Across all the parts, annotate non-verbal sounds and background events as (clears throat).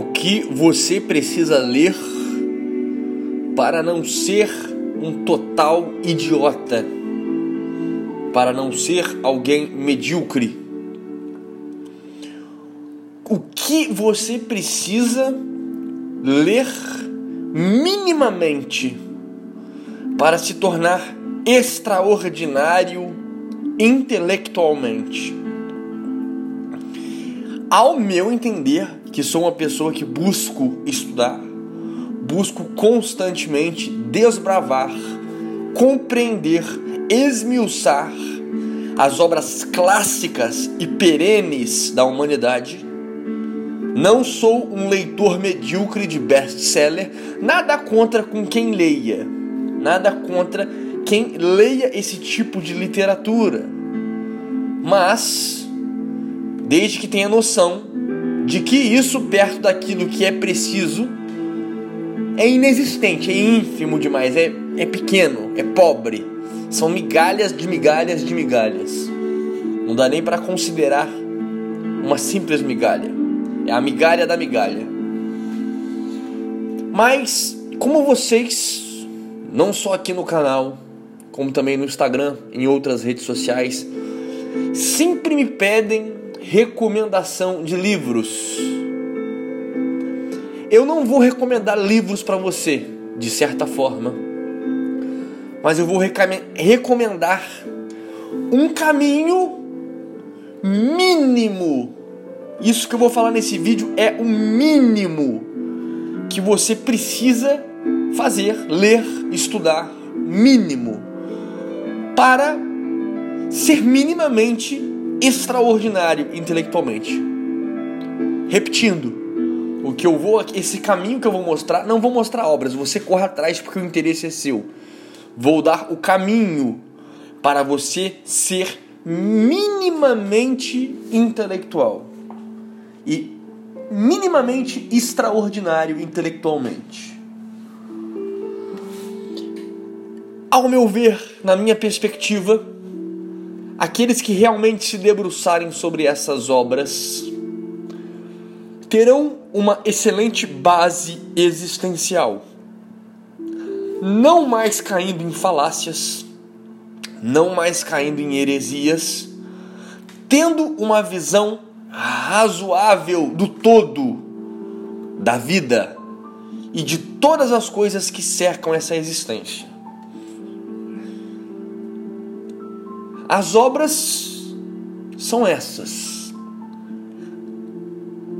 O que você precisa ler para não ser um total idiota, para não ser alguém medíocre? O que você precisa ler minimamente para se tornar extraordinário intelectualmente? Ao meu entender, que sou uma pessoa que busco estudar, busco constantemente desbravar, compreender, esmiuçar as obras clássicas e perenes da humanidade. Não sou um leitor medíocre de best-seller, nada contra com quem leia, nada contra quem leia esse tipo de literatura. Mas, desde que tenha noção de que isso, perto daquilo que é preciso, é inexistente, é ínfimo demais, é, é pequeno, é pobre. São migalhas de migalhas de migalhas. Não dá nem para considerar uma simples migalha. É a migalha da migalha. Mas, como vocês, não só aqui no canal, como também no Instagram, em outras redes sociais, sempre me pedem recomendação de livros. Eu não vou recomendar livros para você, de certa forma, mas eu vou recomendar um caminho mínimo. Isso que eu vou falar nesse vídeo é o mínimo que você precisa fazer, ler, estudar, mínimo, para ser minimamente extraordinário intelectualmente. Repetindo, o que eu vou, esse caminho que eu vou mostrar, não vou mostrar obras, você corre atrás porque o interesse é seu. Vou dar o caminho para você ser minimamente intelectual e minimamente extraordinário intelectualmente. Ao meu ver, na minha perspectiva, aqueles que realmente se debruçarem sobre essas obras terão uma excelente base existencial, não mais caindo em falácias, não mais caindo em heresias, tendo uma visão razoável do todo da vida e de todas as coisas que cercam essa existência. As obras são essas.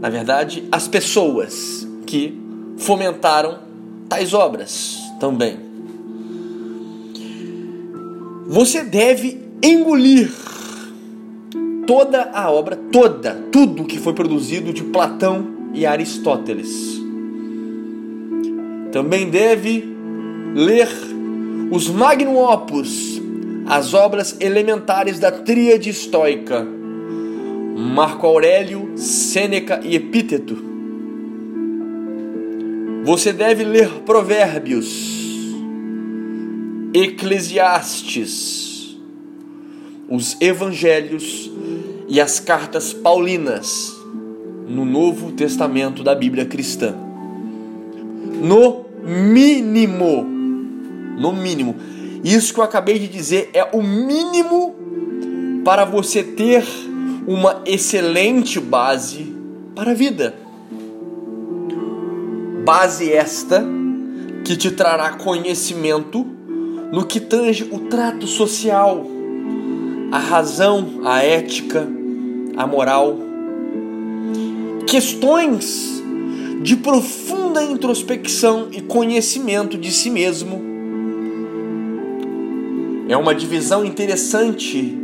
Na verdade, as pessoas que fomentaram tais obras também. Você deve engolir toda a obra, toda, tudo que foi produzido de Platão e Aristóteles. Também deve ler os Magnum Opus as obras elementares da tríade estoica, Marco Aurélio, Sêneca e Epíteto. Você deve ler Provérbios, Eclesiastes, os Evangelhos e as cartas paulinas no Novo Testamento da Bíblia cristã. No mínimo, no mínimo, isso que eu acabei de dizer é o mínimo para você ter uma excelente base para a vida. Base esta que te trará conhecimento no que tange o trato social, a razão, a ética, a moral. Questões de profunda introspecção e conhecimento de si mesmo é uma divisão interessante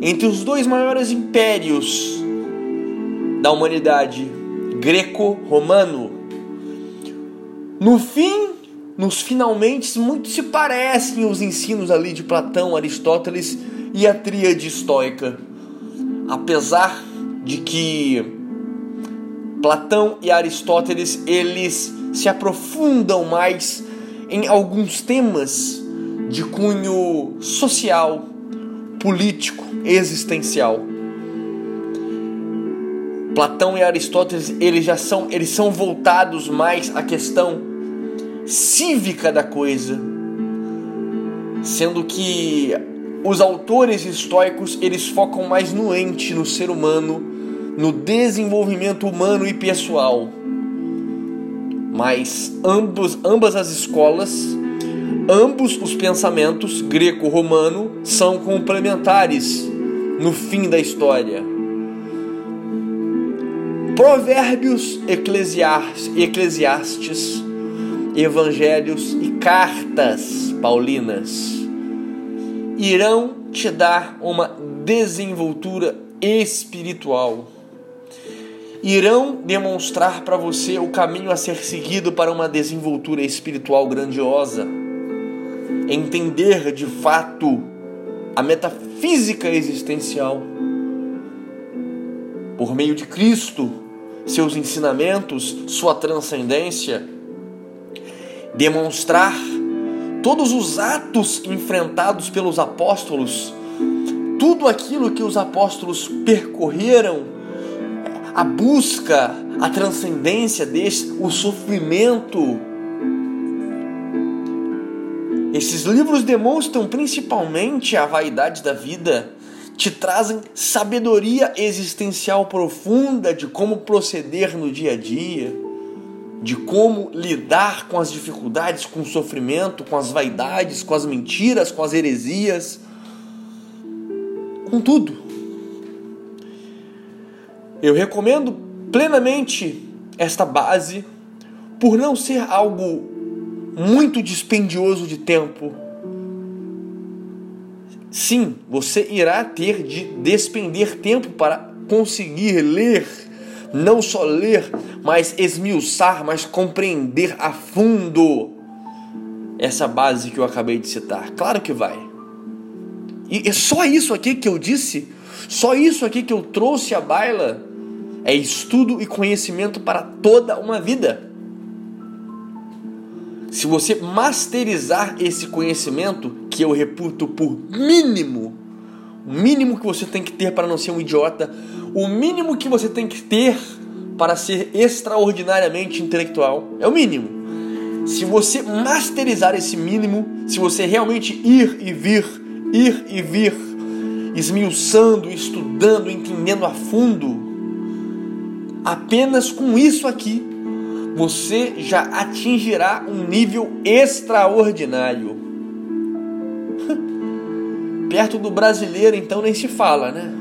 entre os dois maiores impérios da humanidade, greco-romano. No fim, nos finalmente, muito se parecem os ensinos ali de Platão, Aristóteles e a tríade estoica. Apesar de que Platão e Aristóteles eles se aprofundam mais em alguns temas de cunho social, político, existencial. Platão e Aristóteles, eles já são, eles são voltados mais à questão cívica da coisa, sendo que os autores estoicos, eles focam mais no ente, no ser humano, no desenvolvimento humano e pessoal. Mas ambos, ambas as escolas, ambos os pensamentos greco-romano são complementares no fim da história. Provérbios, Eclesiastes, Evangelhos e cartas paulinas irão te dar uma desenvoltura espiritual. Irão demonstrar para você o caminho a ser seguido para uma desenvoltura espiritual grandiosa. Entender de fato a metafísica existencial por meio de Cristo seus ensinamentos, sua transcendência, demonstrar todos os atos enfrentados pelos apóstolos, tudo aquilo que os apóstolos percorreram, a busca, a transcendência desse, o sofrimento. Esses livros demonstram principalmente a vaidade da vida te trazem sabedoria existencial profunda de como proceder no dia a dia, de como lidar com as dificuldades, com o sofrimento, com as vaidades, com as mentiras, com as heresias, com tudo. Eu recomendo plenamente esta base por não ser algo muito dispendioso de tempo Sim, você irá ter de despender tempo para conseguir ler, não só ler, mas esmiuçar, mas compreender a fundo essa base que eu acabei de citar. Claro que vai. E é só isso aqui que eu disse, só isso aqui que eu trouxe à baila é estudo e conhecimento para toda uma vida. Se você masterizar esse conhecimento, que eu reputo por mínimo, o mínimo que você tem que ter para não ser um idiota, o mínimo que você tem que ter para ser extraordinariamente intelectual, é o mínimo. Se você masterizar esse mínimo, se você realmente ir e vir, ir e vir, esmiuçando, estudando, entendendo a fundo, apenas com isso aqui você já atingirá um nível extraordinário. (laughs) Perto do brasileiro, então, nem se fala, né?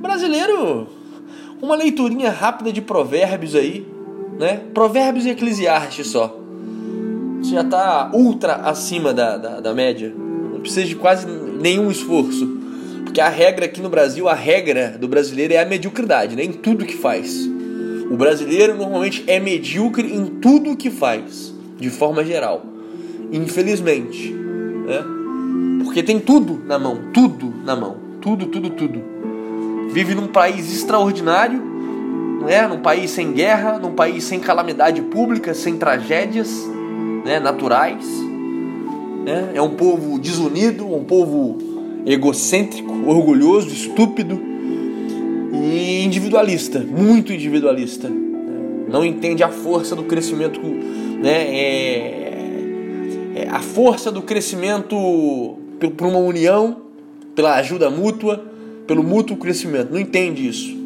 Brasileiro, uma leiturinha rápida de provérbios aí, né? Provérbios e Eclesiastes só. Você já está ultra acima da, da, da média. Não precisa de quase nenhum esforço. Porque a regra aqui no Brasil, a regra do brasileiro é a mediocridade, né? Em tudo que faz. O brasileiro normalmente é medíocre em tudo que faz, de forma geral. Infelizmente. Né? Porque tem tudo na mão, tudo na mão. Tudo, tudo, tudo. Vive num país extraordinário, né? num país sem guerra, num país sem calamidade pública, sem tragédias né? naturais. Né? É um povo desunido, um povo egocêntrico, orgulhoso, estúpido e individualista, muito individualista. Não entende a força do crescimento, né? É, é a força do crescimento por uma união, pela ajuda mútua, pelo mútuo crescimento. Não entende isso.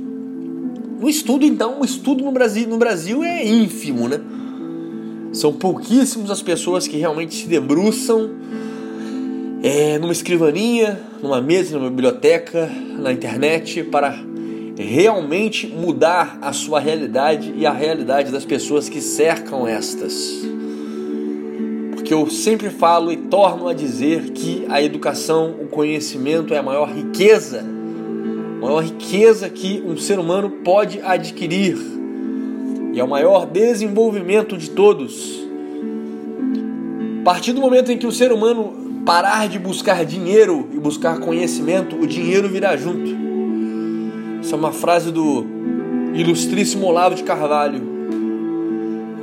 No estudo, então, o estudo no Brasil, no Brasil é ínfimo, né? São pouquíssimas as pessoas que realmente se debruçam é, numa escrivaninha, numa mesa, numa biblioteca, na internet para realmente mudar a sua realidade e a realidade das pessoas que cercam estas. Porque eu sempre falo e torno a dizer que a educação, o conhecimento é a maior riqueza, a maior riqueza que um ser humano pode adquirir e é o maior desenvolvimento de todos. A partir do momento em que o ser humano parar de buscar dinheiro e buscar conhecimento, o dinheiro virá junto. Essa é uma frase do ilustríssimo Olavo de Carvalho.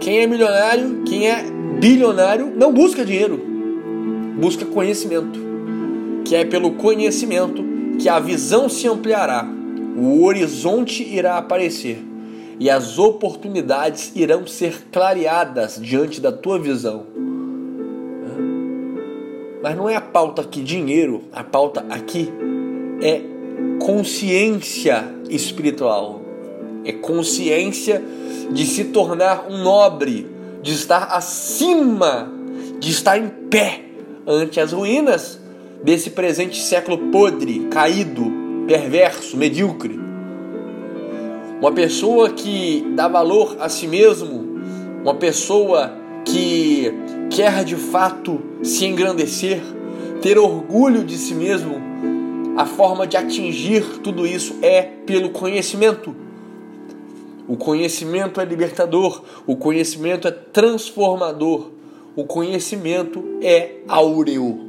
Quem é milionário, quem é bilionário, não busca dinheiro, busca conhecimento. Que é pelo conhecimento que a visão se ampliará, o horizonte irá aparecer e as oportunidades irão ser clareadas diante da tua visão. Mas não é a pauta aqui dinheiro, a pauta aqui é consciência espiritual. É consciência de se tornar um nobre, de estar acima, de estar em pé ante as ruínas desse presente século podre, caído, perverso, medíocre. Uma pessoa que dá valor a si mesmo, uma pessoa que quer de fato se engrandecer, ter orgulho de si mesmo, a forma de atingir tudo isso é pelo conhecimento. O conhecimento é libertador, o conhecimento é transformador, o conhecimento é áureo,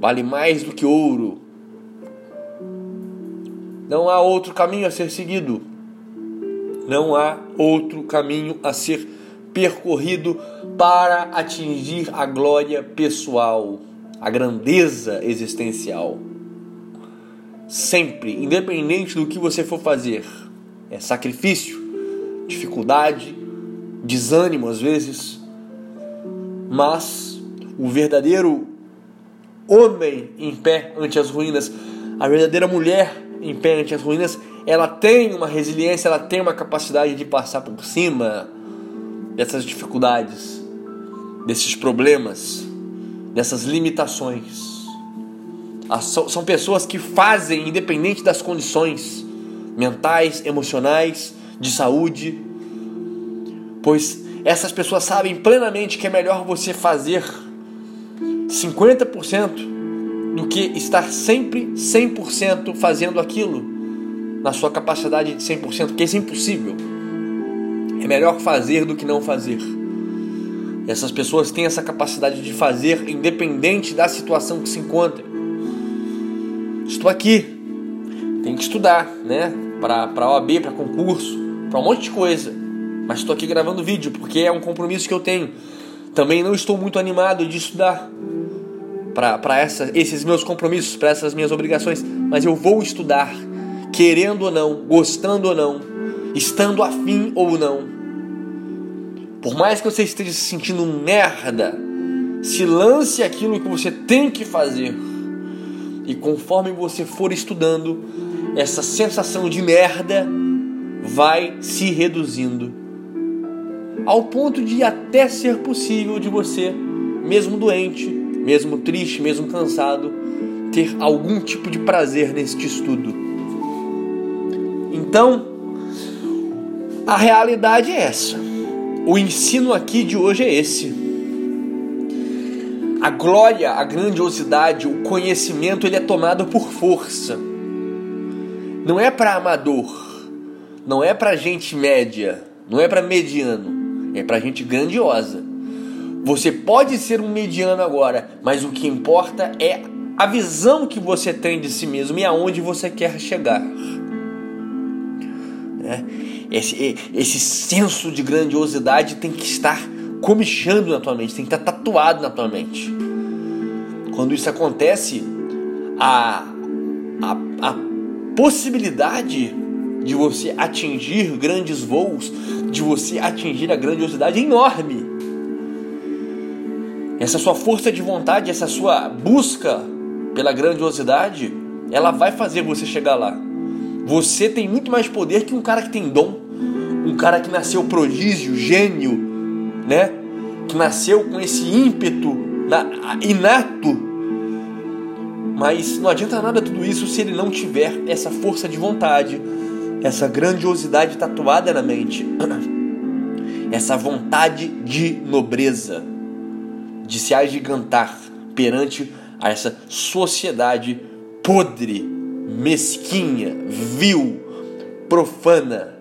vale mais do que ouro. Não há outro caminho a ser seguido, não há outro caminho a ser percorrido para atingir a glória pessoal, a grandeza existencial. Sempre, independente do que você for fazer, é sacrifício, dificuldade, desânimo às vezes, mas o verdadeiro homem em pé ante as ruínas, a verdadeira mulher em pé ante as ruínas, ela tem uma resiliência, ela tem uma capacidade de passar por cima dessas dificuldades, desses problemas, dessas limitações. São pessoas que fazem, independente das condições mentais, emocionais, de saúde, pois essas pessoas sabem plenamente que é melhor você fazer 50% do que estar sempre 100% fazendo aquilo na sua capacidade de 100%, porque isso é impossível. É melhor fazer do que não fazer. Essas pessoas têm essa capacidade de fazer independente da situação que se encontrem. Estou aqui, tem que estudar, né? Para OAB, para concurso, para um monte de coisa mas estou aqui gravando vídeo porque é um compromisso que eu tenho. Também não estou muito animado de estudar para esses meus compromissos, para essas minhas obrigações, mas eu vou estudar, querendo ou não, gostando ou não, estando afim ou não. Por mais que você esteja se sentindo merda, se lance aquilo que você tem que fazer. E conforme você for estudando, essa sensação de merda vai se reduzindo ao ponto de até ser possível de você, mesmo doente, mesmo triste, mesmo cansado, ter algum tipo de prazer neste estudo. Então, a realidade é essa. O ensino aqui de hoje é esse. A glória, a grandiosidade, o conhecimento, ele é tomado por força. Não é para amador, não é para gente média, não é para mediano é para gente grandiosa. Você pode ser um mediano agora, mas o que importa é a visão que você tem de si mesmo e aonde você quer chegar. É, esse, esse senso de grandiosidade tem que estar comichando na tua mente, tem que estar tatuado na tua mente. Quando isso acontece, a, a, a possibilidade de você atingir grandes voos, de você atingir a grandiosidade é enorme. Essa sua força de vontade, essa sua busca pela grandiosidade, ela vai fazer você chegar lá. Você tem muito mais poder que um cara que tem dom, um cara que nasceu prodígio, gênio, né? Que nasceu com esse ímpeto inato. Mas não adianta nada tudo isso se ele não tiver essa força de vontade, essa grandiosidade tatuada na mente, (clears throat) essa vontade de nobreza, de se agigantar perante a essa sociedade podre, mesquinha, vil, profana,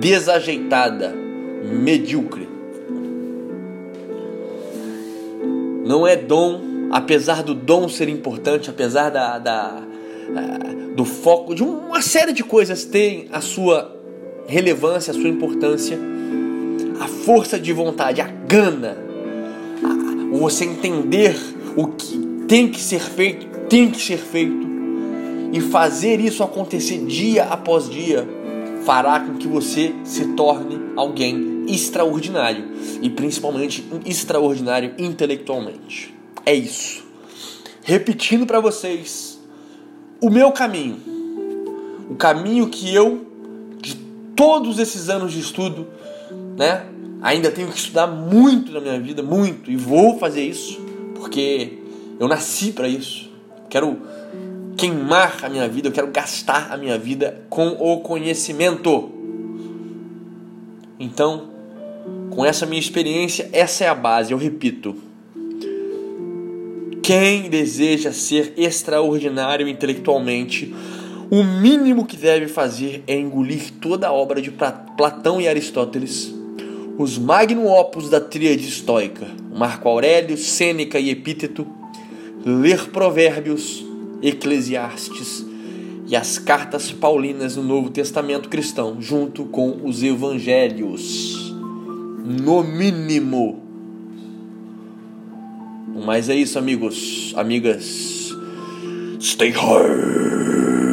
desajeitada, medíocre. Não é dom, apesar do dom ser importante, apesar da, da do foco, de uma série de coisas tem a sua relevância, a sua importância, a força de vontade, a gana, você entender o que tem que ser feito, tem que ser feito, e fazer isso acontecer dia após dia fará com que você se torne alguém extraordinário e principalmente extraordinário intelectualmente. É isso. Repetindo para vocês o meu caminho, o caminho que eu de todos esses anos de estudo, né? Ainda tenho que estudar muito na minha vida, muito, e vou fazer isso, porque eu nasci para isso. Quero queimar a minha vida, eu quero gastar a minha vida com o conhecimento. Então, com essa minha experiência, essa é a base, eu repito. Quem deseja ser extraordinário intelectualmente, o mínimo que deve fazer é engolir toda a obra de Platão e Aristóteles, os magnum opus da tríade estoica, Marco Aurélio, Sêneca e Epíteto, ler Provérbios, Eclesiastes e as cartas paulinas no Novo Testamento cristão, junto com os evangelhos. No mínimo. Mas é isso, amigos, amigas. Stay hard.